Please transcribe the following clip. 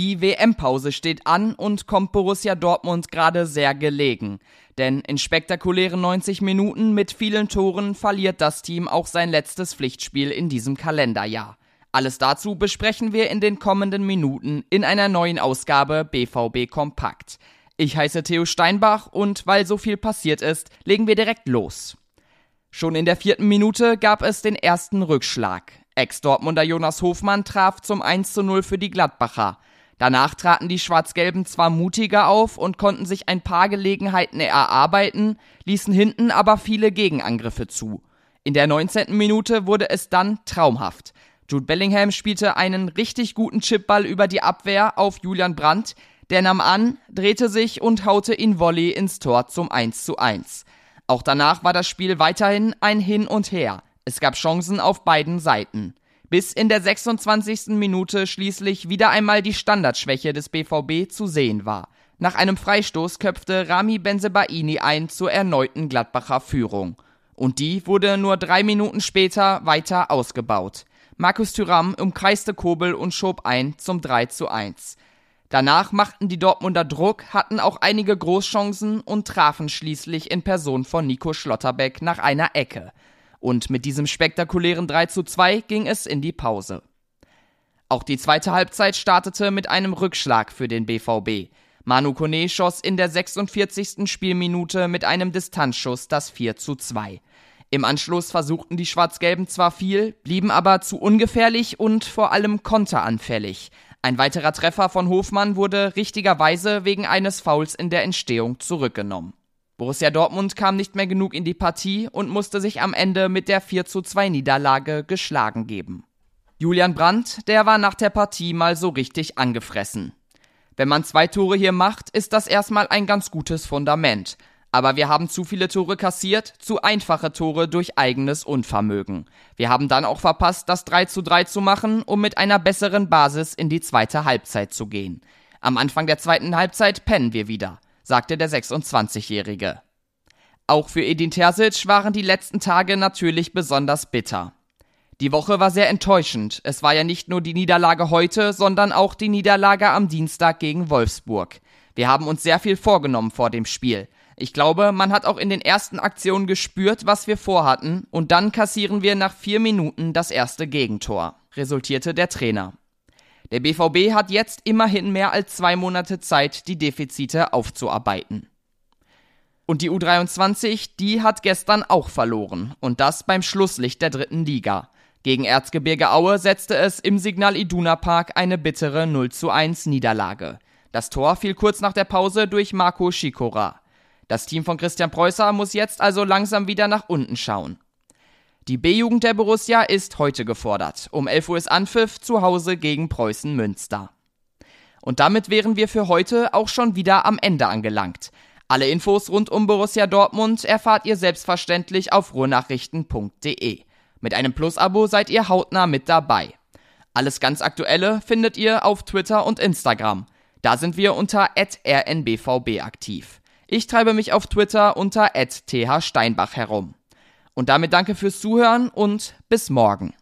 Die WM-Pause steht an und kommt Borussia Dortmund gerade sehr gelegen. Denn in spektakulären 90 Minuten mit vielen Toren verliert das Team auch sein letztes Pflichtspiel in diesem Kalenderjahr. Alles dazu besprechen wir in den kommenden Minuten in einer neuen Ausgabe BVB Kompakt. Ich heiße Theo Steinbach und weil so viel passiert ist, legen wir direkt los. Schon in der vierten Minute gab es den ersten Rückschlag. Ex-Dortmunder Jonas Hofmann traf zum 1 zu 0 für die Gladbacher. Danach traten die Schwarz-Gelben zwar mutiger auf und konnten sich ein paar Gelegenheiten erarbeiten, ließen hinten aber viele Gegenangriffe zu. In der 19. Minute wurde es dann traumhaft. Jude Bellingham spielte einen richtig guten Chipball über die Abwehr auf Julian Brandt, der nahm an, drehte sich und haute ihn Volley ins Tor zum 1 zu 1. Auch danach war das Spiel weiterhin ein Hin und Her. Es gab Chancen auf beiden Seiten bis in der 26. Minute schließlich wieder einmal die Standardschwäche des BVB zu sehen war. Nach einem Freistoß köpfte Rami Benzebaini ein zur erneuten Gladbacher Führung. Und die wurde nur drei Minuten später weiter ausgebaut. Markus Thüram umkreiste Kobel und schob ein zum 3 zu 1. Danach machten die Dortmunder Druck, hatten auch einige Großchancen und trafen schließlich in Person von Nico Schlotterbeck nach einer Ecke. Und mit diesem spektakulären 3 zu 2 ging es in die Pause. Auch die zweite Halbzeit startete mit einem Rückschlag für den BVB. Manu Kone schoss in der 46. Spielminute mit einem Distanzschuss das 4 zu 2. Im Anschluss versuchten die Schwarz-Gelben zwar viel, blieben aber zu ungefährlich und vor allem konteranfällig. Ein weiterer Treffer von Hofmann wurde richtigerweise wegen eines Fouls in der Entstehung zurückgenommen. Borussia Dortmund kam nicht mehr genug in die Partie und musste sich am Ende mit der 4 zu 2 Niederlage geschlagen geben. Julian Brandt, der war nach der Partie mal so richtig angefressen. Wenn man zwei Tore hier macht, ist das erstmal ein ganz gutes Fundament. Aber wir haben zu viele Tore kassiert, zu einfache Tore durch eigenes Unvermögen. Wir haben dann auch verpasst, das 3 zu 3 zu machen, um mit einer besseren Basis in die zweite Halbzeit zu gehen. Am Anfang der zweiten Halbzeit pennen wir wieder sagte der 26-Jährige. Auch für Edin Terzic waren die letzten Tage natürlich besonders bitter. Die Woche war sehr enttäuschend. Es war ja nicht nur die Niederlage heute, sondern auch die Niederlage am Dienstag gegen Wolfsburg. Wir haben uns sehr viel vorgenommen vor dem Spiel. Ich glaube, man hat auch in den ersten Aktionen gespürt, was wir vorhatten, und dann kassieren wir nach vier Minuten das erste Gegentor, resultierte der Trainer. Der BVB hat jetzt immerhin mehr als zwei Monate Zeit, die Defizite aufzuarbeiten. Und die U23, die hat gestern auch verloren. Und das beim Schlusslicht der dritten Liga. Gegen Erzgebirge Aue setzte es im Signal Iduna Park eine bittere 0 zu 1 Niederlage. Das Tor fiel kurz nach der Pause durch Marco Schikora. Das Team von Christian Preußer muss jetzt also langsam wieder nach unten schauen. Die B-Jugend der Borussia ist heute gefordert. Um 11 Uhr ist Anpfiff zu Hause gegen Preußen Münster. Und damit wären wir für heute auch schon wieder am Ende angelangt. Alle Infos rund um Borussia Dortmund erfahrt ihr selbstverständlich auf ruhrnachrichten.de. Mit einem Plus-Abo seid ihr hautnah mit dabei. Alles ganz Aktuelle findet ihr auf Twitter und Instagram. Da sind wir unter rnbvb aktiv. Ich treibe mich auf Twitter unter thsteinbach herum. Und damit danke fürs Zuhören und bis morgen.